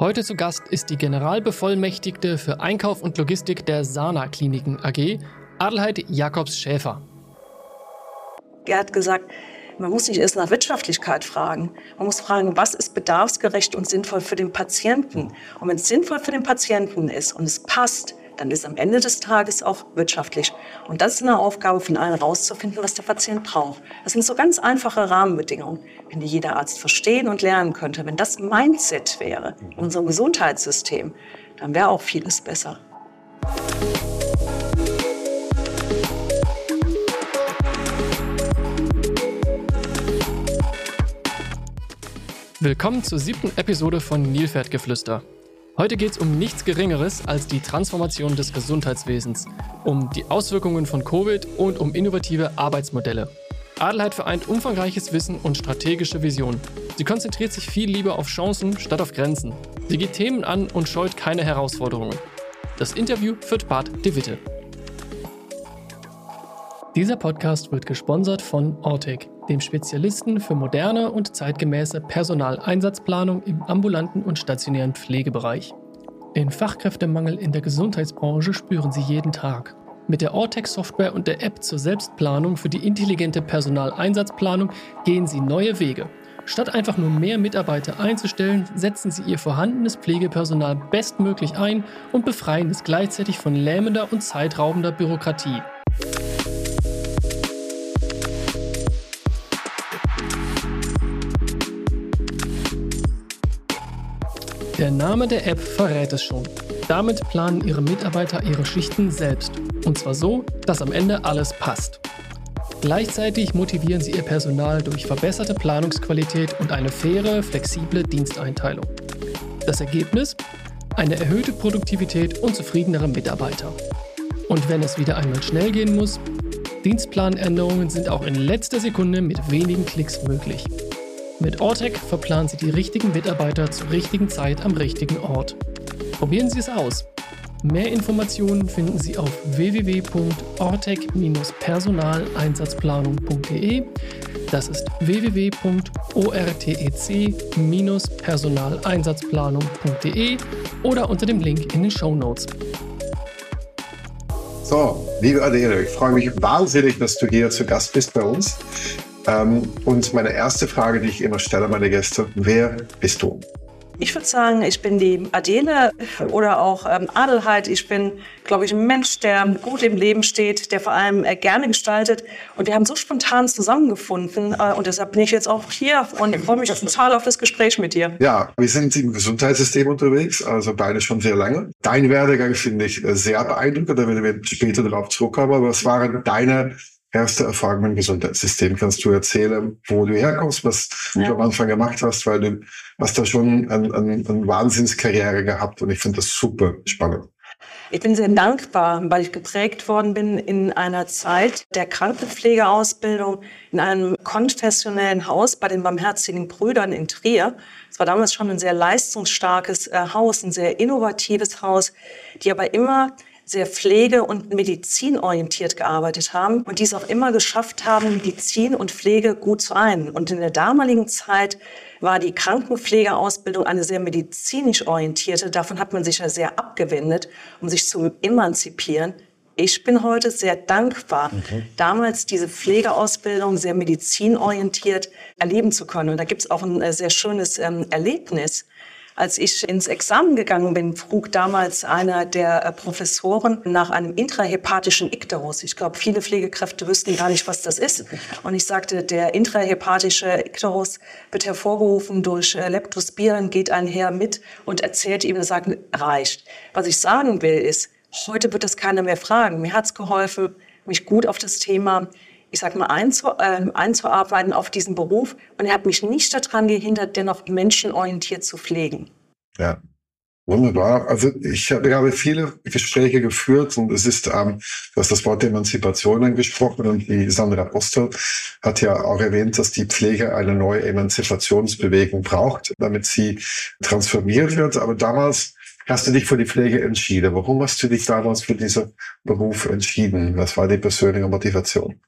Heute zu Gast ist die Generalbevollmächtigte für Einkauf und Logistik der Sana Kliniken AG, Adelheid Jakobs Schäfer. Er hat gesagt, man muss nicht erst nach Wirtschaftlichkeit fragen. Man muss fragen, was ist bedarfsgerecht und sinnvoll für den Patienten. Und wenn es sinnvoll für den Patienten ist und es passt, dann ist am Ende des Tages auch wirtschaftlich. Und das ist eine Aufgabe von allen rauszufinden, was der Patient braucht. Das sind so ganz einfache Rahmenbedingungen. Wenn die jeder Arzt verstehen und lernen könnte, wenn das Mindset wäre in unserem Gesundheitssystem, dann wäre auch vieles besser. Willkommen zur siebten Episode von Nilpferdgeflüster. Heute geht es um nichts Geringeres als die Transformation des Gesundheitswesens, um die Auswirkungen von Covid und um innovative Arbeitsmodelle. Adelheid vereint umfangreiches Wissen und strategische Visionen. Sie konzentriert sich viel lieber auf Chancen statt auf Grenzen. Sie geht Themen an und scheut keine Herausforderungen. Das Interview führt Bart de Witte. Dieser Podcast wird gesponsert von Ortec, dem Spezialisten für moderne und zeitgemäße Personaleinsatzplanung im ambulanten und stationären Pflegebereich. Den Fachkräftemangel in der Gesundheitsbranche spüren sie jeden Tag. Mit der Ortec-Software und der App zur Selbstplanung für die intelligente Personaleinsatzplanung gehen sie neue Wege. Statt einfach nur mehr Mitarbeiter einzustellen, setzen sie ihr vorhandenes Pflegepersonal bestmöglich ein und befreien es gleichzeitig von lähmender und zeitraubender Bürokratie. Der Name der App verrät es schon. Damit planen Ihre Mitarbeiter ihre Schichten selbst. Und zwar so, dass am Ende alles passt. Gleichzeitig motivieren Sie Ihr Personal durch verbesserte Planungsqualität und eine faire, flexible Diensteinteilung. Das Ergebnis? Eine erhöhte Produktivität und zufriedenere Mitarbeiter. Und wenn es wieder einmal schnell gehen muss, Dienstplanänderungen sind auch in letzter Sekunde mit wenigen Klicks möglich. Mit Ortec verplanen Sie die richtigen Mitarbeiter zur richtigen Zeit am richtigen Ort. Probieren Sie es aus. Mehr Informationen finden Sie auf www.ortec-personaleinsatzplanung.de. Das ist www.ortec-personaleinsatzplanung.de oder unter dem Link in den Show Notes. So, liebe Adele, ich freue mich wahnsinnig, dass du hier zu Gast bist bei uns. Ähm, und meine erste Frage, die ich immer stelle meine Gäste, wer bist du? Ich würde sagen, ich bin die Adele oder auch ähm, Adelheid. Ich bin, glaube ich, ein Mensch, der gut im Leben steht, der vor allem äh, gerne gestaltet. Und wir haben so spontan zusammengefunden. Äh, und deshalb bin ich jetzt auch hier und freue mich total auf das Gespräch mit dir. Ja, wir sind im Gesundheitssystem unterwegs, also beide schon sehr lange. Dein Werdegang finde ich äh, sehr beeindruckend, da werden wir später darauf zurückkommen. Aber was waren deine erste Erfahrung im Gesundheitssystem. Kannst du erzählen, wo du herkommst, was ja. du am Anfang gemacht hast, weil du hast da schon eine ein, ein Wahnsinnskarriere gehabt und ich finde das super spannend. Ich bin sehr dankbar, weil ich geprägt worden bin in einer Zeit der Krankenpflegeausbildung in einem konfessionellen Haus bei den Barmherzigen Brüdern in Trier. Es war damals schon ein sehr leistungsstarkes äh, Haus, ein sehr innovatives Haus, die aber immer sehr pflege- und medizinorientiert gearbeitet haben und dies auch immer geschafft haben, Medizin und Pflege gut zu einen. Und in der damaligen Zeit war die Krankenpflegeausbildung eine sehr medizinisch orientierte. Davon hat man sich ja sehr abgewendet, um sich zu emanzipieren. Ich bin heute sehr dankbar, okay. damals diese Pflegeausbildung sehr medizinorientiert erleben zu können. Und da gibt es auch ein äh, sehr schönes ähm, Erlebnis als ich ins Examen gegangen bin, frug damals einer der äh, Professoren nach einem intrahepatischen Ikterus. Ich glaube, viele Pflegekräfte wüssten gar nicht, was das ist. Und ich sagte, der intrahepatische Ikterus wird hervorgerufen durch äh, Leptospiren, geht einher mit und erzählt ihm, er sagt, reicht. Was ich sagen will, ist, heute wird das keiner mehr fragen. Mir hat es geholfen, mich gut auf das Thema ich sag mal, einzu, äh, einzuarbeiten auf diesen Beruf. Und er hat mich nicht daran gehindert, dennoch menschenorientiert zu pflegen. Ja. Wunderbar. Also ich habe viele Gespräche geführt und es ist, ähm, du hast das Wort Emanzipation angesprochen und die Sandra Postel hat ja auch erwähnt, dass die Pflege eine neue Emanzipationsbewegung braucht, damit sie transformiert wird. Aber damals hast du dich für die Pflege entschieden. Warum hast du dich damals für diesen Beruf entschieden? Was war die persönliche Motivation?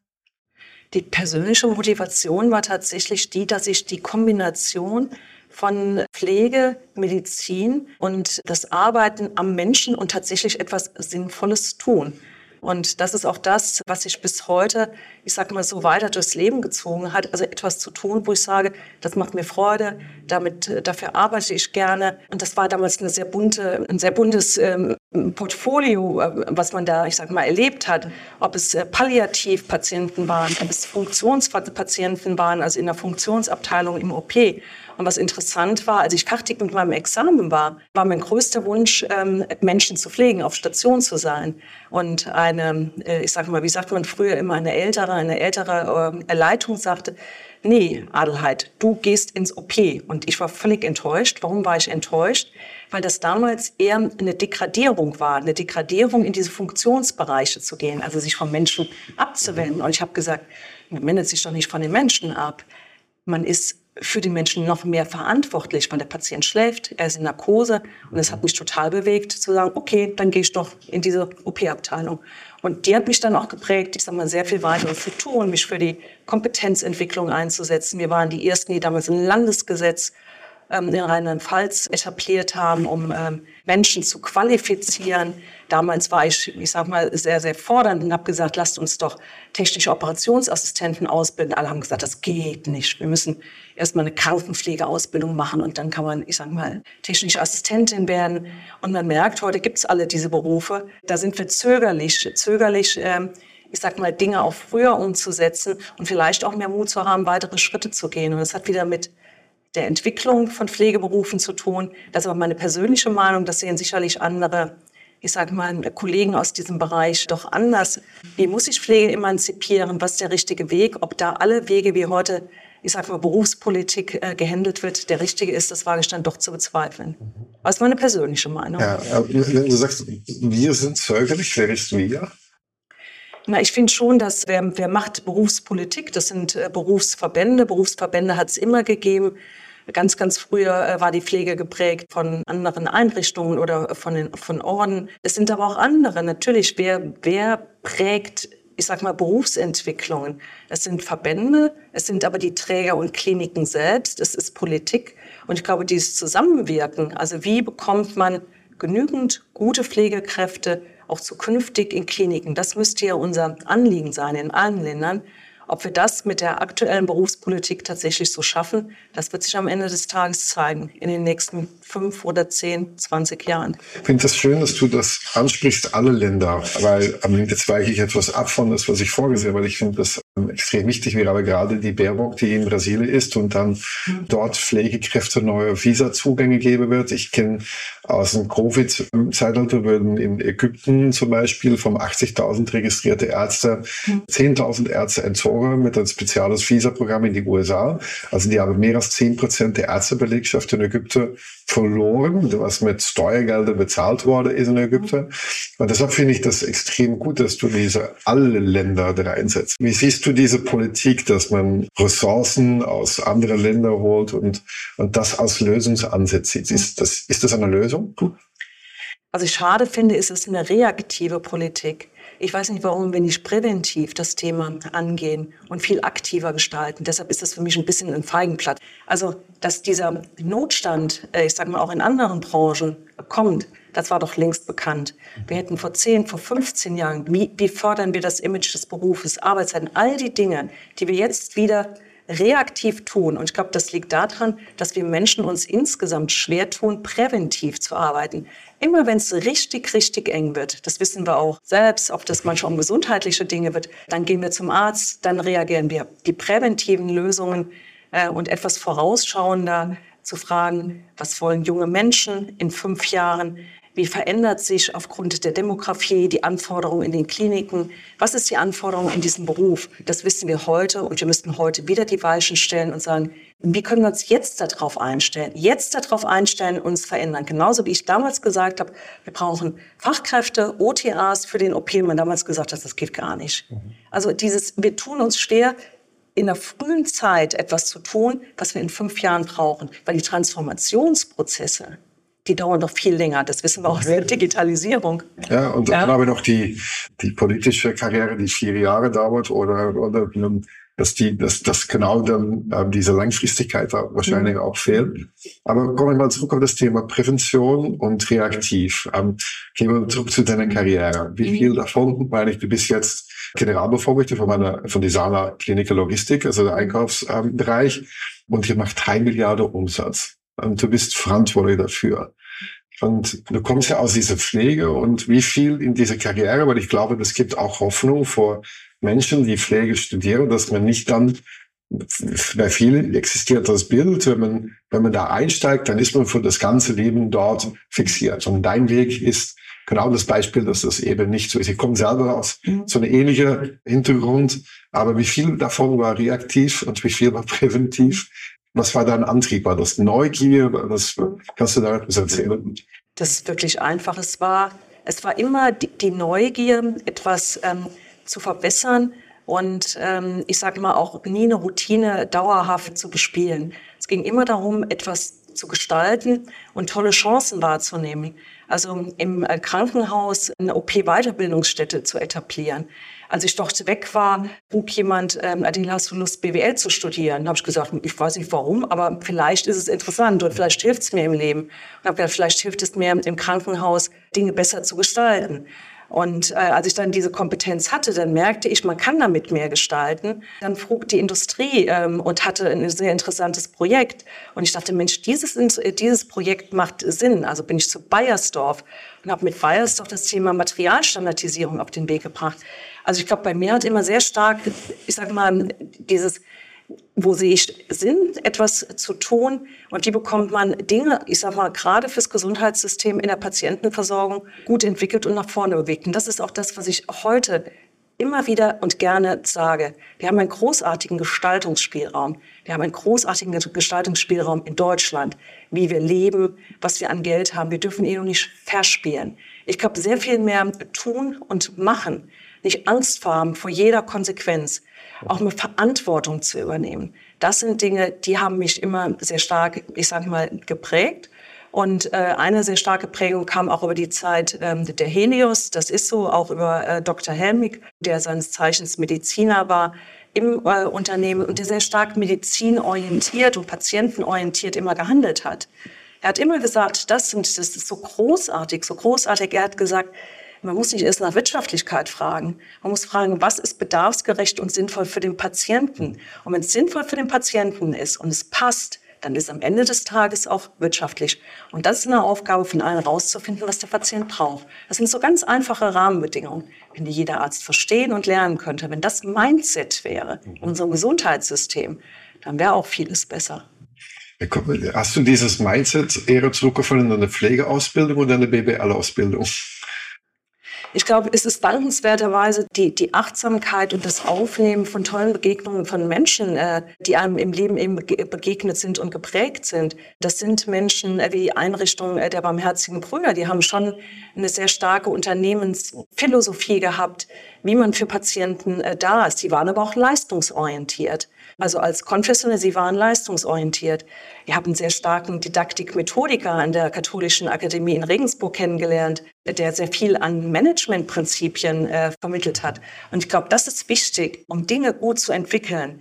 Die persönliche Motivation war tatsächlich die, dass ich die Kombination von Pflege, Medizin und das Arbeiten am Menschen und tatsächlich etwas Sinnvolles tun. Und das ist auch das, was sich bis heute, ich sage mal so, weiter durchs Leben gezogen hat. Also etwas zu tun, wo ich sage, das macht mir Freude, damit, äh, dafür arbeite ich gerne. Und das war damals eine sehr bunte, ein sehr buntes ähm, Portfolio, äh, was man da, ich sage mal, erlebt hat. Ob es äh, Palliativpatienten waren, ob es Funktionspatienten waren, also in der Funktionsabteilung im OP. Und was interessant war, als ich fertig mit meinem Examen war, war mein größter Wunsch, ähm, Menschen zu pflegen, auf Station zu sein. Und eine, äh, ich sage mal, wie sagt man früher immer, eine ältere, eine ältere ähm, Leitung sagte, nee, Adelheid, du gehst ins OP. Und ich war völlig enttäuscht. Warum war ich enttäuscht? Weil das damals eher eine Degradierung war, eine Degradierung in diese Funktionsbereiche zu gehen, also sich vom Menschen abzuwenden. Und ich habe gesagt, man wendet sich doch nicht von den Menschen ab. Man ist für die Menschen noch mehr verantwortlich, weil der Patient schläft, er ist in Narkose und es hat mich total bewegt zu sagen, okay, dann gehe ich doch in diese OP-Abteilung. Und die hat mich dann auch geprägt, ich sage mal, sehr viel weiter zu tun, mich für die Kompetenzentwicklung einzusetzen. Wir waren die Ersten, die damals ein Landesgesetz ähm, in Rheinland-Pfalz etabliert haben, um ähm, Menschen zu qualifizieren. Damals war ich, ich sag mal, sehr, sehr fordernd und habe gesagt, lasst uns doch technische Operationsassistenten ausbilden. Alle haben gesagt, das geht nicht. Wir müssen erstmal eine Krankenpflegeausbildung machen und dann kann man, ich sag mal, technische Assistentin werden. Und man merkt, heute gibt's alle diese Berufe. Da sind wir zögerlich, zögerlich, ähm, ich sag mal, Dinge auch früher umzusetzen und vielleicht auch mehr Mut zu haben, weitere Schritte zu gehen. Und das hat wieder mit der Entwicklung von Pflegeberufen zu tun. Das ist aber meine persönliche Meinung. Das sehen sicherlich andere, ich sage mal, Kollegen aus diesem Bereich doch anders. Wie muss sich Pflege emanzipieren? Was ist der richtige Weg? Ob da alle Wege wie heute, ich sage mal, Berufspolitik äh, gehandelt wird, der richtige ist, das wage ich dann doch zu bezweifeln. Das ist meine persönliche Meinung. Ja, wenn du sagst, wir sind zögerlich, wer ist wir? Na, ich finde schon, dass wer, wer macht Berufspolitik, das sind äh, Berufsverbände. Berufsverbände hat es immer gegeben. Ganz, ganz früher äh, war die Pflege geprägt von anderen Einrichtungen oder von, den, von Orden. Es sind aber auch andere. Natürlich, wer, wer prägt ich sag mal, Berufsentwicklungen. Es sind Verbände, es sind aber die Träger und Kliniken selbst, es ist Politik. Und ich glaube, dieses Zusammenwirken, also wie bekommt man genügend gute Pflegekräfte auch zukünftig in Kliniken, das müsste ja unser Anliegen sein in allen Ländern, ob wir das mit der aktuellen Berufspolitik tatsächlich so schaffen, das wird sich am Ende des Tages zeigen, in den nächsten fünf oder zehn, zwanzig Jahren. Ich finde das schön, dass du das ansprichst, alle Länder, weil ähm, jetzt weiche ich etwas ab von das, was ich vorgesehen habe, weil ich finde das ähm, extrem wichtig. Wir haben gerade die Baerbock, die in Brasilien ist und dann mhm. dort Pflegekräfte neue Visazugänge geben wird. Ich kenne aus dem Covid-Zeitalter würden in Ägypten zum Beispiel vom 80.000 registrierte Ärzte mhm. 10.000 Ärzte entzogen mit einem spezielles Visa-Programm in die USA. Also die haben mehr als 10 Prozent der Ärztebelegschaft in Ägypten verloren, was mit Steuergeldern bezahlt worden ist in Ägypten. Und deshalb finde ich das extrem gut, dass du diese alle Länder da einsetzt. Wie siehst du diese Politik, dass man Ressourcen aus anderen Ländern holt und, und das als Lösungsansatz sieht? Ist das, ist das eine Lösung? Was ich schade finde, ist es eine reaktive Politik. Ich weiß nicht, warum wir nicht präventiv das Thema angehen und viel aktiver gestalten. Deshalb ist das für mich ein bisschen ein Feigenblatt. Also, dass dieser Notstand, äh, ich sage mal auch in anderen Branchen kommt, das war doch längst bekannt. Wir hätten vor 10, vor 15 Jahren, wie, wie fördern wir das Image des Berufes, Arbeitszeiten, all die Dinge, die wir jetzt wieder reaktiv tun. Und ich glaube, das liegt daran, dass wir Menschen uns insgesamt schwer tun, präventiv zu arbeiten. Immer wenn es richtig, richtig eng wird, das wissen wir auch selbst, ob das manchmal um gesundheitliche Dinge wird, dann gehen wir zum Arzt, dann reagieren wir. Die präventiven Lösungen äh, und etwas vorausschauender zu fragen, was wollen junge Menschen in fünf Jahren, wie verändert sich aufgrund der Demografie die Anforderung in den Kliniken? Was ist die Anforderung in diesem Beruf? Das wissen wir heute und wir müssten heute wieder die Weichen stellen und sagen, wie können wir uns jetzt darauf einstellen? Jetzt darauf einstellen, uns verändern. Genauso wie ich damals gesagt habe, wir brauchen Fachkräfte, OTAs für den OP. Man damals gesagt hat, das geht gar nicht. Mhm. Also dieses, wir tun uns schwer, in der frühen Zeit etwas zu tun, was wir in fünf Jahren brauchen, weil die Transformationsprozesse, die dauern doch viel länger. Das wissen wir auch aus der Digitalisierung. Ja, und dann ja. habe ich noch die, die politische Karriere, die vier Jahre dauert oder, oder dass die, dass, dass genau dann ähm, diese Langfristigkeit auch wahrscheinlich mhm. auch fehlt. Aber kommen wir mal zurück auf das Thema Prävention und reaktiv. Ähm, gehen wir zurück zu deiner Karriere. Wie mhm. viel davon, meine ich, du bist jetzt Generalbevollmächtigter von meiner, von die Sana Klinik Logistik, also der Einkaufsbereich, und ihr macht drei Milliarden Umsatz. Und du bist verantwortlich dafür. Und du kommst ja aus dieser Pflege und wie viel in dieser Karriere, weil ich glaube, das gibt auch Hoffnung vor Menschen, die Pflege studieren, dass man nicht dann, bei vielen existiert das Bild, wenn man, wenn man da einsteigt, dann ist man für das ganze Leben dort fixiert. Und dein Weg ist genau das Beispiel, dass das eben nicht so ist. Ich komme selber aus mhm. so einem ähnlichen Hintergrund, aber wie viel davon war reaktiv und wie viel war präventiv? Was war dein Antrieb? War das Neugier? Was, kannst du da etwas erzählen? Das ist wirklich einfach. Es war, es war immer die, die Neugier, etwas ähm, zu verbessern und ähm, ich sage mal auch nie eine Routine dauerhaft zu bespielen. Es ging immer darum, etwas zu gestalten und tolle Chancen wahrzunehmen. Also im äh, Krankenhaus eine OP-Weiterbildungsstätte zu etablieren. Als ich dort weg war, frug jemand, ähm, Adela, hast du Lust, BWL zu studieren? habe ich gesagt, ich weiß nicht warum, aber vielleicht ist es interessant und vielleicht hilft es mir im Leben. Und habe gesagt, vielleicht hilft es mir im Krankenhaus, Dinge besser zu gestalten. Und äh, als ich dann diese Kompetenz hatte, dann merkte ich, man kann damit mehr gestalten. Dann frug die Industrie ähm, und hatte ein sehr interessantes Projekt. Und ich dachte, Mensch, dieses, dieses Projekt macht Sinn. Also bin ich zu Bayersdorf und habe mit Bayersdorf das Thema Materialstandardisierung auf den Weg gebracht. Also ich glaube, bei mir hat immer sehr stark, ich sage mal, dieses wo sie sind, etwas zu tun. Und die bekommt man Dinge, ich sage mal, gerade fürs Gesundheitssystem in der Patientenversorgung gut entwickelt und nach vorne bewegt. Und das ist auch das, was ich heute immer wieder und gerne sage. Wir haben einen großartigen Gestaltungsspielraum. Wir haben einen großartigen Gestaltungsspielraum in Deutschland, wie wir leben, was wir an Geld haben. Wir dürfen ihn noch nicht verspielen. Ich glaube, sehr viel mehr tun und machen, nicht Angst haben vor jeder Konsequenz auch eine Verantwortung zu übernehmen. Das sind Dinge, die haben mich immer sehr stark, ich sage mal, geprägt. Und äh, eine sehr starke Prägung kam auch über die Zeit ähm, der Helios. Das ist so, auch über äh, Dr. Helmig, der seines Zeichens Mediziner war im äh, Unternehmen und der sehr stark medizinorientiert und patientenorientiert immer gehandelt hat. Er hat immer gesagt, das, sind, das ist so großartig, so großartig. Er hat gesagt, man muss nicht erst nach Wirtschaftlichkeit fragen. Man muss fragen, was ist bedarfsgerecht und sinnvoll für den Patienten? Und wenn es sinnvoll für den Patienten ist und es passt, dann ist am Ende des Tages auch wirtschaftlich. Und das ist eine Aufgabe von allen rauszufinden, was der Patient braucht. Das sind so ganz einfache Rahmenbedingungen. Wenn die jeder Arzt verstehen und lernen könnte, wenn das Mindset wäre in unserem Gesundheitssystem, dann wäre auch vieles besser. Hast du dieses Mindset eher zurückgefunden in eine Pflegeausbildung oder eine BBL-Ausbildung? Ich glaube, es ist dankenswerterweise die, die Achtsamkeit und das Aufnehmen von tollen Begegnungen von Menschen, äh, die einem im Leben eben begegnet sind und geprägt sind. Das sind Menschen äh, wie die Einrichtung äh, der Barmherzigen Brüder. Die haben schon eine sehr starke Unternehmensphilosophie gehabt, wie man für Patienten äh, da ist. Die waren aber auch leistungsorientiert. Also als Konfessionelle, sie waren leistungsorientiert. Wir haben einen sehr starken Didaktik-Methodiker an der Katholischen Akademie in Regensburg kennengelernt, der sehr viel an Managementprinzipien äh, vermittelt hat. Und ich glaube, das ist wichtig, um Dinge gut zu entwickeln.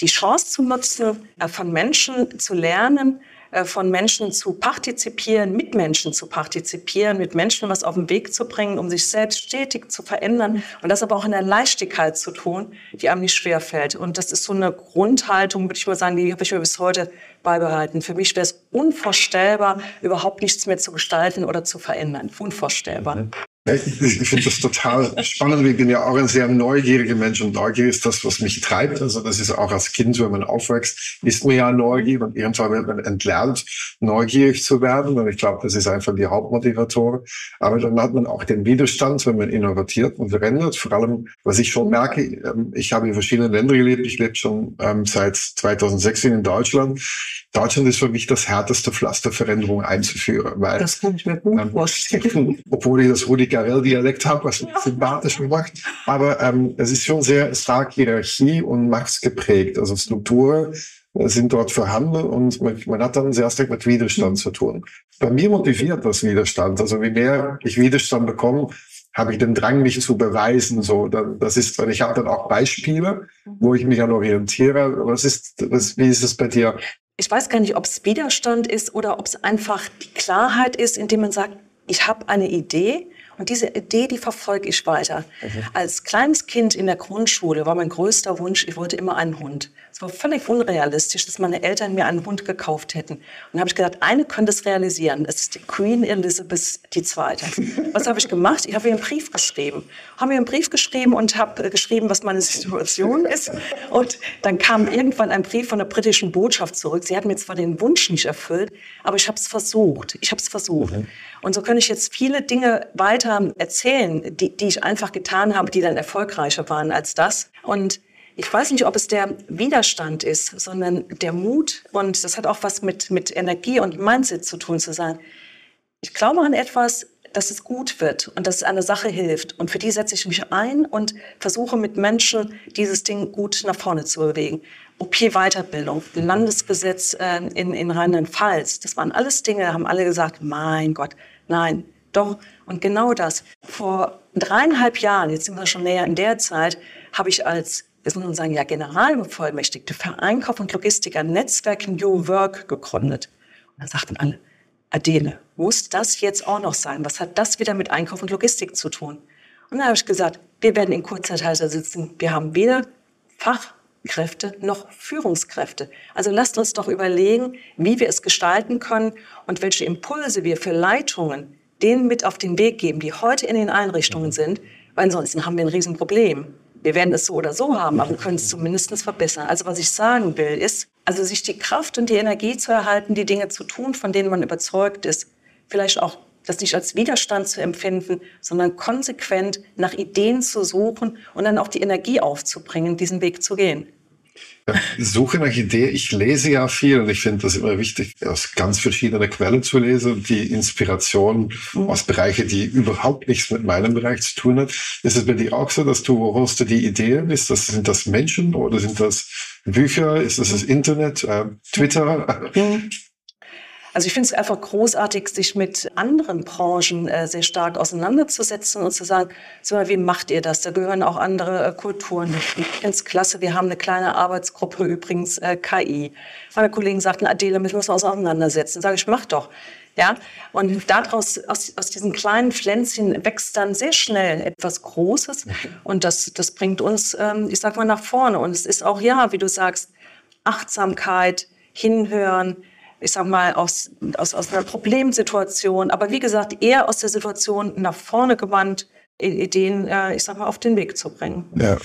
Die Chance zu nutzen, äh, von Menschen zu lernen, von Menschen zu partizipieren, mit Menschen zu partizipieren, mit Menschen was auf den Weg zu bringen, um sich selbst stetig zu verändern und das aber auch in der Leichtigkeit zu tun, die einem nicht schwerfällt. Und das ist so eine Grundhaltung, würde ich mal sagen, die habe ich mir bis heute beibehalten. Für mich wäre es unvorstellbar, überhaupt nichts mehr zu gestalten oder zu verändern. Unvorstellbar. Mhm. Ich, ich finde das total spannend. Ich bin ja auch ein sehr neugieriger Mensch und Neugier ist das, was mich treibt. Also das ist auch als Kind, wenn man aufwächst, ist man ja neugierig und irgendwann wird man entlernt, neugierig zu werden. Und ich glaube, das ist einfach die Hauptmotivatoren. Aber dann hat man auch den Widerstand, wenn man innovatiert und verändert. Vor allem, was ich schon merke, ähm, ich habe in verschiedenen Ländern gelebt. Ich lebe schon ähm, seit 2016 in Deutschland. Deutschland ist für mich das härteste Pflaster, Veränderungen einzuführen. Weil, das kann ich mir gut ähm, vorstellen. Obwohl ich das Rudi Garell-Dialekt habe, was sympathisch macht. Aber ähm, es ist schon sehr stark Hierarchie und Macht geprägt. Also Strukturen sind dort vorhanden und man, man hat dann sehr stark mit Widerstand zu tun. Bei mir motiviert das Widerstand. Also wie mehr ich Widerstand bekomme, habe ich den Drang, mich zu beweisen. So, das ist, ich habe dann auch Beispiele, wo ich mich an orientiere. Was ist, was, wie ist es bei dir? Ich weiß gar nicht, ob es Widerstand ist oder ob es einfach die Klarheit ist, indem man sagt, ich habe eine Idee und diese Idee, die verfolge ich weiter. Mhm. Als kleines Kind in der Grundschule war mein größter Wunsch, ich wollte immer einen Hund. Es war völlig unrealistisch, dass meine Eltern mir einen Hund gekauft hätten. Und da habe ich gedacht, eine könnte es realisieren. Das ist die Queen Elizabeth II. Was habe ich gemacht? Ich habe ihr einen Brief geschrieben. Habe ihr einen Brief geschrieben und habe geschrieben, was meine Situation ist. Und dann kam irgendwann ein Brief von der britischen Botschaft zurück. Sie hat mir zwar den Wunsch nicht erfüllt, aber ich habe es versucht. Ich habe es versucht. Mhm. Und so kann ich jetzt viele Dinge weiter erzählen, die, die ich einfach getan habe, die dann erfolgreicher waren als das. Und ich weiß nicht, ob es der Widerstand ist, sondern der Mut. Und das hat auch was mit, mit Energie und Mindset zu tun, zu sagen, ich glaube an etwas, dass es gut wird und dass es einer Sache hilft. Und für die setze ich mich ein und versuche mit Menschen dieses Ding gut nach vorne zu bewegen. OP-Weiterbildung, Landesgesetz äh, in, in Rheinland-Pfalz, das waren alles Dinge, haben alle gesagt, mein Gott, nein, doch. Und genau das. Vor dreieinhalb Jahren, jetzt sind wir schon näher in der Zeit, habe ich als jetzt muss man sagen, ja, Generalbevollmächtigte für Einkauf und Logistik ein Netzwerk New Work gegründet. Und dann sagten alle, Adele, muss das jetzt auch noch sein? Was hat das wieder mit Einkauf und Logistik zu tun? Und dann habe ich gesagt, wir werden in kurzer Zeit da sitzen. Wir haben weder Fachkräfte noch Führungskräfte. Also lasst uns doch überlegen, wie wir es gestalten können und welche Impulse wir für Leitungen denen mit auf den Weg geben, die heute in den Einrichtungen sind, weil ansonsten haben wir ein Riesenproblem. Wir werden es so oder so haben, aber wir können es zumindest verbessern. Also was ich sagen will, ist, also sich die Kraft und die Energie zu erhalten, die Dinge zu tun, von denen man überzeugt ist, vielleicht auch das nicht als Widerstand zu empfinden, sondern konsequent nach Ideen zu suchen und dann auch die Energie aufzubringen, diesen Weg zu gehen. Suche nach Idee. Ich lese ja viel und ich finde das immer wichtig, aus ganz verschiedenen Quellen zu lesen und die Inspiration mhm. aus Bereichen, die überhaupt nichts mit meinem Bereich zu tun hat. Ist es bei dir auch so, dass du, wo holst du die Ideen? Ist das, sind das Menschen oder sind das Bücher? Ist das das Internet, äh, Twitter? Mhm. Also ich finde es einfach großartig, sich mit anderen Branchen äh, sehr stark auseinanderzusetzen und zu sagen, so, wie macht ihr das? Da gehören auch andere äh, Kulturen. Ich finde es klasse. Wir haben eine kleine Arbeitsgruppe, übrigens äh, KI. Meine Kollegen sagten, Adela, müssen wir uns auseinandersetzen. Sage ich, mach doch. Ja, und daraus, aus, aus diesen kleinen Pflänzchen wächst dann sehr schnell etwas Großes. Und das, das bringt uns, ähm, ich sag mal, nach vorne. Und es ist auch, ja, wie du sagst, Achtsamkeit, hinhören, ich sag mal, aus, aus, aus einer Problemsituation, aber wie gesagt, eher aus der Situation nach vorne gewandt, Ideen, äh, ich sag mal, auf den Weg zu bringen. Ja,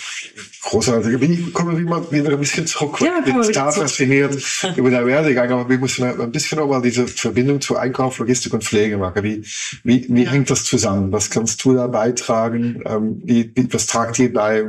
großartig. Wie kommen wir mal wieder ein bisschen zurück. Ja, ich bin total fasziniert über den Werdegang, aber wir müssen ein bisschen nochmal diese Verbindung zu Einkauf, Logistik und Pflege machen. Wie, wie, wie ja. hängt das zusammen? Was kannst du da beitragen? Ähm, wie, was tragt ihr bei?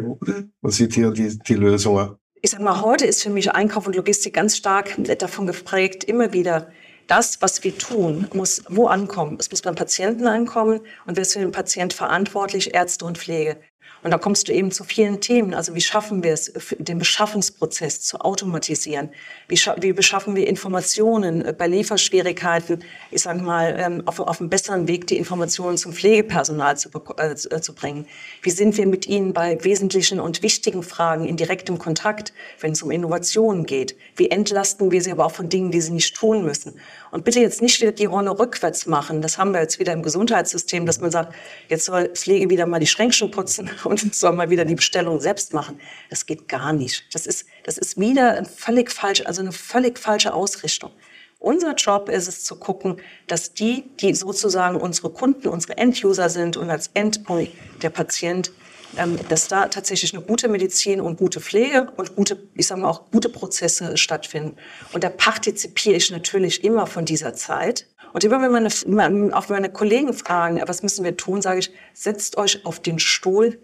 Was sieht hier die, die Lösungen? Ich sag mal, heute ist für mich Einkauf und Logistik ganz stark davon geprägt, immer wieder das, was wir tun, muss wo ankommen. Es muss beim Patienten ankommen und wer ist für den Patient verantwortlich? Ärzte und Pflege. Und da kommst du eben zu vielen Themen. Also wie schaffen wir es, den Beschaffungsprozess zu automatisieren? Wie, wie beschaffen wir Informationen äh, bei Lieferschwierigkeiten, ich sage mal, ähm, auf, auf einem besseren Weg die Informationen zum Pflegepersonal zu, äh, äh, zu bringen? Wie sind wir mit ihnen bei wesentlichen und wichtigen Fragen in direktem Kontakt, wenn es um Innovationen geht? Wie entlasten wir sie aber auch von Dingen, die sie nicht tun müssen? Und bitte jetzt nicht wieder die Rolle rückwärts machen. Das haben wir jetzt wieder im Gesundheitssystem, dass man sagt, jetzt soll Pflege wieder mal die Schränkchen putzen und soll mal wieder die Bestellung selbst machen. Das geht gar nicht. Das ist, das ist wieder ein völlig falsch, also eine völlig falsche Ausrichtung. Unser Job ist es zu gucken, dass die, die sozusagen unsere Kunden, unsere Enduser sind und als Endpoint der Patient, ähm, dass da tatsächlich eine gute Medizin und gute Pflege und gute, ich sage mal auch gute Prozesse stattfinden. Und da partizipiere ich natürlich immer von dieser Zeit. Und immer wenn meine, auch meine Kollegen fragen, was müssen wir tun, sage ich, setzt euch auf den Stuhl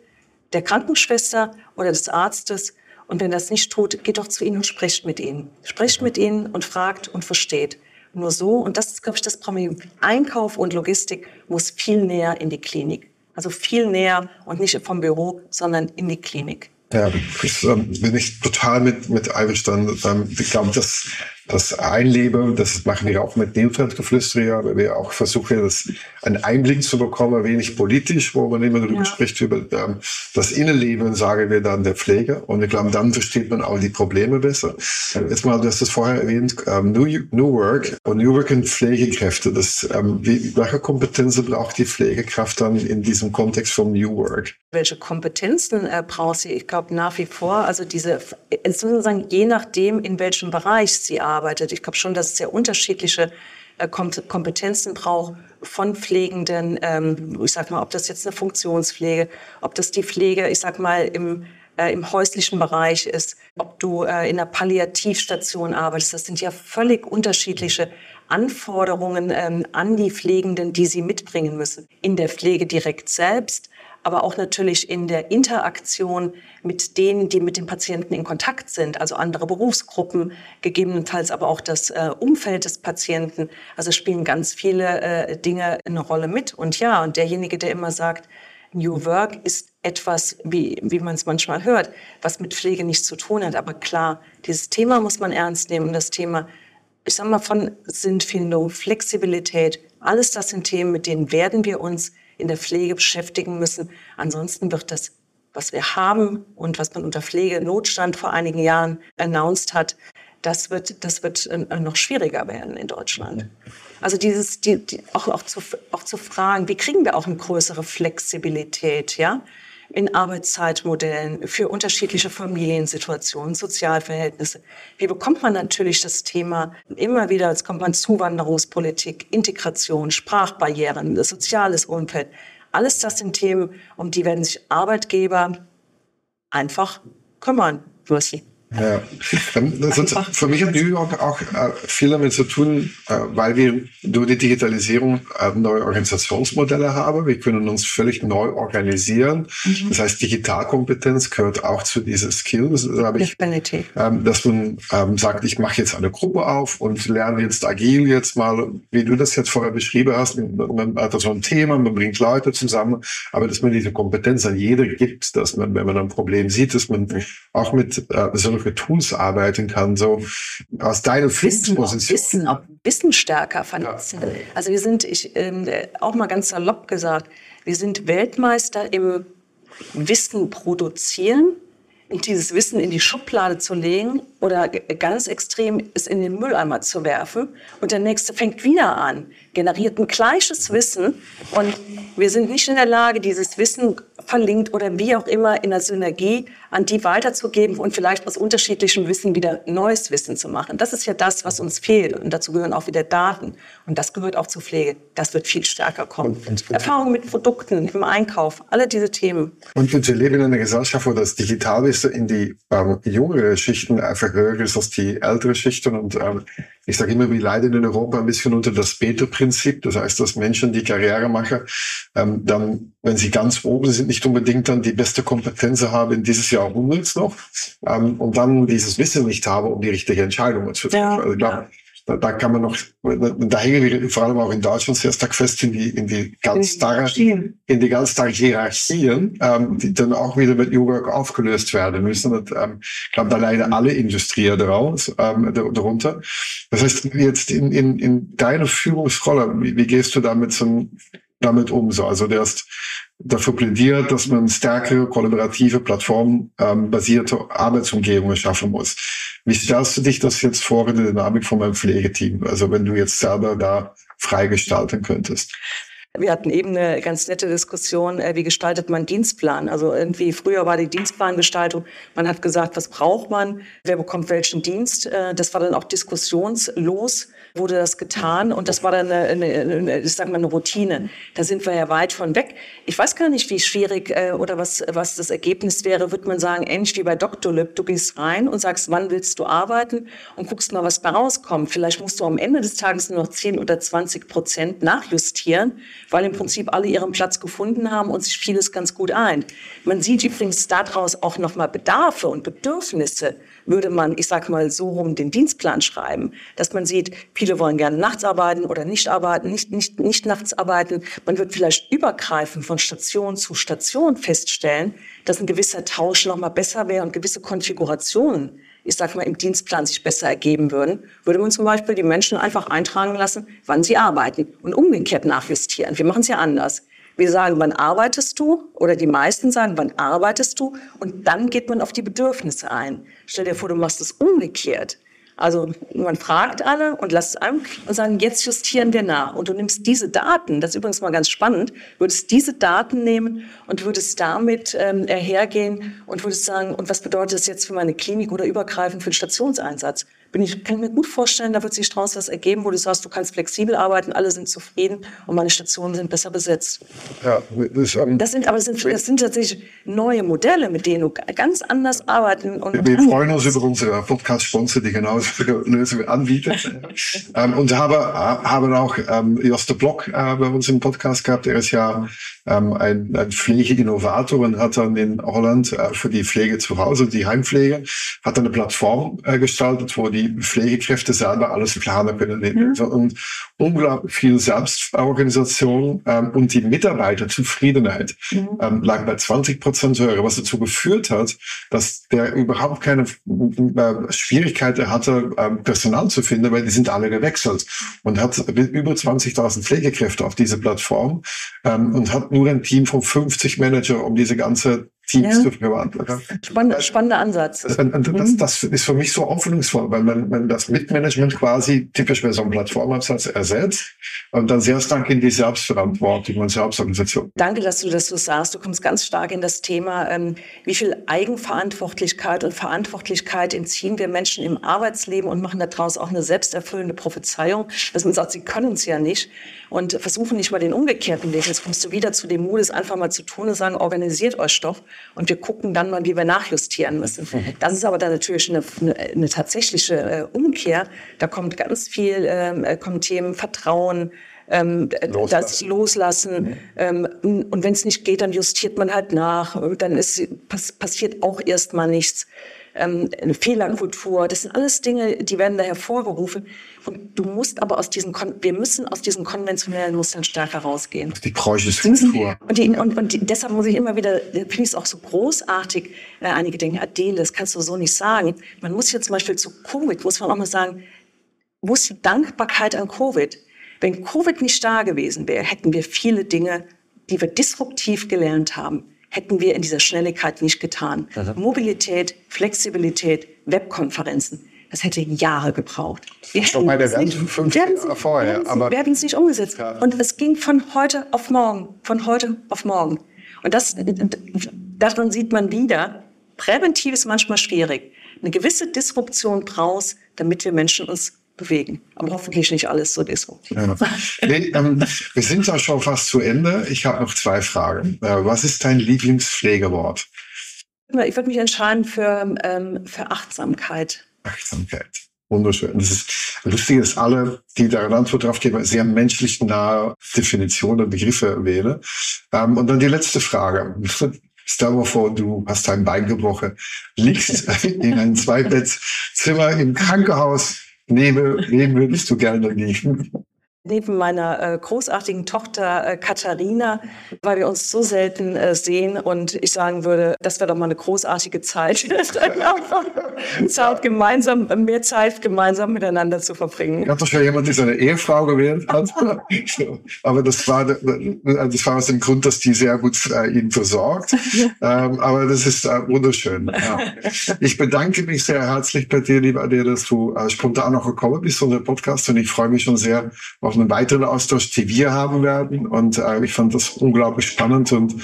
der Krankenschwester oder des Arztes. Und wenn das nicht tut, geht doch zu ihnen und sprecht mit ihnen. Sprecht mit ihnen und fragt und versteht. Nur so, und das ist, glaube ich, das Problem. Einkauf und Logistik muss viel näher in die Klinik. Also viel näher und nicht vom Büro, sondern in die Klinik. Ja, das ähm, bin ich total mit, mit einverstanden. Ähm, ich glaube, das das einlebe. Das machen wir auch mit Neofeldgeflüster, weil wir auch versuchen, das einen Einblick zu bekommen, wenig politisch, wo man immer darüber ja. spricht, über ähm, das Innenleben, sagen wir dann der Pflege. Und ich glaube, dann versteht man auch die Probleme besser. Jetzt mal, du hast das vorher erwähnt, ähm, New, New Work und New Work und Pflegekräfte. Das, ähm, wie, welche Kompetenzen braucht die Pflegekraft dann in diesem Kontext von New Work? Welche Kompetenzen äh, braucht sie? Ich glaube nach wie vor, also diese, sozusagen je nachdem, in welchem Bereich sie arbeitet. Ich glaube schon, dass es sehr unterschiedliche äh, Kompetenzen braucht von Pflegenden. Ähm, ich sag mal, ob das jetzt eine Funktionspflege, ob das die Pflege, ich sag mal, im äh, im häuslichen Bereich ist, ob du äh, in einer Palliativstation arbeitest. Das sind ja völlig unterschiedliche Anforderungen ähm, an die Pflegenden, die sie mitbringen müssen. In der Pflege direkt selbst, aber auch natürlich in der Interaktion mit denen, die mit den Patienten in Kontakt sind, also andere Berufsgruppen, gegebenenfalls aber auch das äh, Umfeld des Patienten. Also spielen ganz viele äh, Dinge eine Rolle mit. Und ja, und derjenige, der immer sagt, New Work ist etwas, wie, wie man es manchmal hört, was mit Pflege nichts zu tun hat. Aber klar, dieses Thema muss man ernst nehmen. Und das Thema, ich sag mal, von Sinnfindung, Flexibilität, alles das sind Themen, mit denen werden wir uns in der Pflege beschäftigen müssen. Ansonsten wird das, was wir haben und was man unter Pflegenotstand vor einigen Jahren announced hat, das wird, das wird äh, noch schwieriger werden in Deutschland. Also dieses, die, die, auch, auch, zu, auch zu fragen, wie kriegen wir auch eine größere Flexibilität, ja? In Arbeitszeitmodellen für unterschiedliche Familiensituationen, Sozialverhältnisse. Wie bekommt man natürlich das Thema immer wieder, jetzt kommt man Zuwanderungspolitik, Integration, Sprachbarrieren, soziales Umfeld. Alles das sind Themen, um die werden sich Arbeitgeber einfach kümmern müssen. Ja, hat für mich hat New York auch äh, viel damit zu tun, äh, weil wir durch die Digitalisierung äh, neue Organisationsmodelle haben. Wir können uns völlig neu organisieren. Mhm. Das heißt, Digitalkompetenz gehört auch zu diesen Skills. Habe ich, ähm, dass man ähm, sagt, ich mache jetzt eine Gruppe auf und lerne jetzt agil jetzt mal, wie du das jetzt vorher beschrieben hast. Man hat so ein Thema, man bringt Leute zusammen, aber dass man diese Kompetenz an jeder gibt, dass man, wenn man ein Problem sieht, dass man auch mit so solche Tools arbeiten kann, so aus deiner Führungsposition. Wissen, auch Wissen stärker vernetzen. Ja. Also wir sind, ich, ähm, auch mal ganz salopp gesagt, wir sind Weltmeister im Wissen produzieren und dieses Wissen in die Schublade zu legen oder ganz extrem es in den Mülleimer zu werfen und der nächste fängt wieder an, generiert ein gleiches Wissen und wir sind nicht in der Lage, dieses Wissen verlinkt oder wie auch immer in der Synergie an die weiterzugeben und vielleicht aus unterschiedlichem Wissen wieder neues Wissen zu machen. Das ist ja das, was uns fehlt. Und dazu gehören auch wieder Daten. Und das gehört auch zur Pflege. Das wird viel stärker kommen. Und, Erfahrung mit Produkten, im Einkauf, alle diese Themen. Und wir leben in einer Gesellschaft, wo das Digitalwissen in die ähm, jüngere Schichten einfach höher ist als die ältere Schichten. Und ähm, ich sage immer, wir leiden in Europa ein bisschen unter das Beta-Prinzip. Das heißt, dass Menschen, die Karriere machen, ähm, dann, wenn sie ganz oben sind, nicht unbedingt dann die beste Kompetenz haben dieses Jahrhunderts noch ähm, und dann dieses Wissen nicht haben, um die richtige Entscheidung zu treffen. Ja, also ich glaube, ja. Da, da, kann man noch, da hängen wir vor allem auch in Deutschland sehr stark fest in die, in die ganz starre, in die ganz starren Hierarchien, ähm, die dann auch wieder mit New Work aufgelöst werden müssen. Und, ähm, ich glaube, da leiden alle Industrien daraus, ähm, darunter. Das heißt, jetzt in, in, in deiner Führungsrolle, wie, wie gehst du damit zum, damit um? So, also der ist dafür plädiert, dass man stärkere kollaborative plattformbasierte Arbeitsumgebungen schaffen muss. Wie stellst du dich das jetzt vor in der Dynamik von meinem Pflegeteam? Also wenn du jetzt selber da freigestalten könntest? Wir hatten eben eine ganz nette Diskussion, äh, wie gestaltet man Dienstplan? Also irgendwie früher war die Dienstplangestaltung, man hat gesagt, was braucht man, wer bekommt welchen Dienst. Äh, das war dann auch diskussionslos, wurde das getan und das war dann eine, eine, ich sag mal, eine Routine. Da sind wir ja weit von weg. Ich weiß gar nicht, wie schwierig äh, oder was, was das Ergebnis wäre. Würde man sagen, ähnlich wie bei Dr. Lip, du gehst rein und sagst, wann willst du arbeiten und guckst mal, was da rauskommt. Vielleicht musst du am Ende des Tages nur noch 10 oder 20 Prozent nachjustieren, weil im Prinzip alle ihren Platz gefunden haben und sich vieles ganz gut ein. Man sieht übrigens daraus auch nochmal Bedarfe und Bedürfnisse, würde man, ich sag mal, so rum den Dienstplan schreiben, dass man sieht, viele wollen gerne nachts arbeiten oder nicht arbeiten, nicht, nicht, nicht nachts arbeiten. Man wird vielleicht übergreifend von Station zu Station feststellen, dass ein gewisser Tausch nochmal besser wäre und gewisse Konfigurationen ich sag mal, im Dienstplan sich besser ergeben würden, würde man zum Beispiel die Menschen einfach eintragen lassen, wann sie arbeiten und umgekehrt nachjustieren. Wir machen es ja anders. Wir sagen, wann arbeitest du? Oder die meisten sagen, wann arbeitest du? Und dann geht man auf die Bedürfnisse ein. Stell dir vor, du machst es umgekehrt. Also man fragt alle und lässt es ein und sagen, jetzt justieren wir nach. Und du nimmst diese Daten, das ist übrigens mal ganz spannend, würdest diese Daten nehmen und würdest damit ähm, hergehen und würdest sagen, und was bedeutet das jetzt für meine Klinik oder übergreifend für den Stationseinsatz? Bin ich, kann ich mir gut vorstellen, da wird sich daraus was ergeben, wo du sagst, du kannst flexibel arbeiten, alle sind zufrieden und meine Stationen sind besser besetzt. Ja, das, ähm, das sind aber das sind, das sind tatsächlich neue Modelle, mit denen du ganz anders arbeiten. Und wir freuen uns über unsere Podcast-Sponsor, die genau solche Lösungen anbietet. ähm, und habe, haben auch ähm, Joste Block äh, bei uns im Podcast gehabt. Er ist ja ähm, ein, ein Pflegeinnovator und hat dann in Holland äh, für die Pflege zu Hause, die Heimpflege, hat eine Plattform äh, gestaltet, wo die Pflegekräfte selber alles planen können. Mhm. Und unglaublich viel Selbstorganisation ähm, und die Mitarbeiterzufriedenheit mhm. ähm, lag bei 20 Prozent höher, was dazu geführt hat, dass der überhaupt keine äh, Schwierigkeiten hatte, ähm, Personal zu finden, weil die sind alle gewechselt und hat über 20.000 Pflegekräfte auf diese Plattform ähm, und hat nur ein Team von 50 Manager, um diese ganze Teams ja. zu verwandeln. Spannend, spannender Ansatz. Das, das, mhm. das, ist für mich so hoffnungsvoll, weil man, man das Mitmanagement quasi typisch bei so einem Plattformansatz ersetzt und dann sehr stark in die Selbstverantwortung und Selbstorganisation. Danke, dass du das so sagst. Du kommst ganz stark in das Thema, ähm, wie viel Eigenverantwortlichkeit und Verantwortlichkeit entziehen wir Menschen im Arbeitsleben und machen daraus auch eine selbsterfüllende Prophezeiung, dass man sagt, sie können es ja nicht und versuchen nicht mal den umgekehrten Weg. Jetzt kommst du wieder zu dem Mut, es einfach mal zu tun und sagen, organisiert euch doch und wir gucken dann mal, wie wir nachjustieren müssen. Das ist aber dann natürlich eine, eine, eine tatsächliche äh, Umkehr. Da kommt ganz viel, ähm, äh, kommen Themen Vertrauen, ähm, loslassen. das Loslassen. Mhm. Ähm, und wenn es nicht geht, dann justiert man halt nach. Dann ist, pass, passiert auch erstmal nichts ähm, eine Fehlerkultur. Das sind alles Dinge, die werden da hervorgerufen. Und du musst aber aus diesen, wir müssen aus diesen konventionellen Mustern stärker rausgehen. Die Kultur. Und, die, und, und die, deshalb muss ich immer wieder, finde ich es auch so großartig, äh, einige Dinge, Adele, das kannst du so nicht sagen. Man muss jetzt zum Beispiel zu Covid, muss man auch mal sagen, wo ist die Dankbarkeit an Covid? Wenn Covid nicht da gewesen wäre, hätten wir viele Dinge, die wir disruptiv gelernt haben, hätten wir in dieser Schnelligkeit nicht getan. Also. Mobilität, Flexibilität, Webkonferenzen. Das hätte Jahre gebraucht. Wir hätten bei der Welt fünf Jahre vorher. Wir werden es nicht umgesetzt. Ja. Und es ging von heute auf morgen, von heute auf morgen. Und das, daran sieht man wieder, präventiv ist manchmal schwierig. Eine gewisse Disruption brauchst, damit wir Menschen uns bewegen. Aber hoffentlich nicht alles so disruptiv. Ja. Nee, ähm, wir sind ja schon fast zu Ende. Ich habe noch zwei Fragen. Äh, was ist dein Lieblingspflegewort? Ich würde mich entscheiden für, ähm, für Achtsamkeit. Achtsamkeit. Wunderschön. Das ist lustig, dass alle, die da eine Antwort drauf geben, sehr menschlich nahe Definitionen, Begriffe wählen. Ähm, und dann die letzte Frage. Stell dir vor, du hast dein Bein gebrochen, liegst in einem Zweibettzimmer im Krankenhaus, Neben, neben würdest du gerne liegen? Neben meiner äh, großartigen Tochter äh, Katharina, weil wir uns so selten äh, sehen und ich sagen würde, das wäre doch mal eine großartige Zeit, Zeit gemeinsam, mehr Zeit gemeinsam miteinander zu verbringen. Ich habe doch schon jemand, der seine Ehefrau gewählt hat, aber das war, das war aus dem Grund, dass die sehr gut ihn versorgt. ähm, aber das ist wunderschön. Ja. Ich bedanke mich sehr herzlich bei dir, lieber Adele, dass du spontan noch gekommen bist zu unserem Podcast und ich freue mich schon sehr auf einen weiteren Austausch, die wir haben werden. Und äh, ich fand das unglaublich spannend und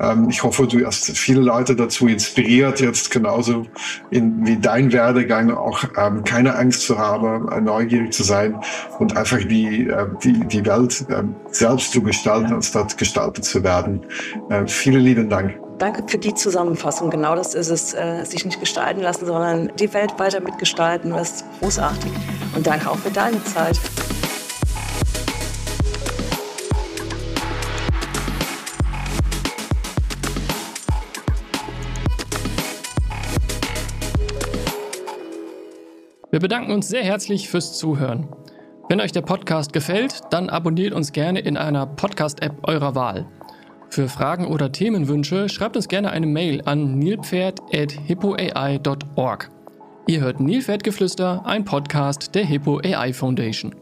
ähm, ich hoffe, du hast viele Leute dazu inspiriert, jetzt genauso in, wie dein Werdegang auch ähm, keine Angst zu haben, äh, neugierig zu sein und einfach die, äh, die, die Welt äh, selbst zu gestalten, anstatt gestaltet zu werden. Äh, vielen lieben Dank. Danke für die Zusammenfassung. Genau das ist es, äh, sich nicht gestalten lassen, sondern die Welt weiter mitgestalten. Das ist großartig. Und danke auch für deine Zeit. Wir bedanken uns sehr herzlich fürs Zuhören. Wenn euch der Podcast gefällt, dann abonniert uns gerne in einer Podcast-App eurer Wahl. Für Fragen oder Themenwünsche schreibt uns gerne eine Mail an nilpferd.hippoai.org. Ihr hört Nilpferdgeflüster, ein Podcast der Hippo AI Foundation.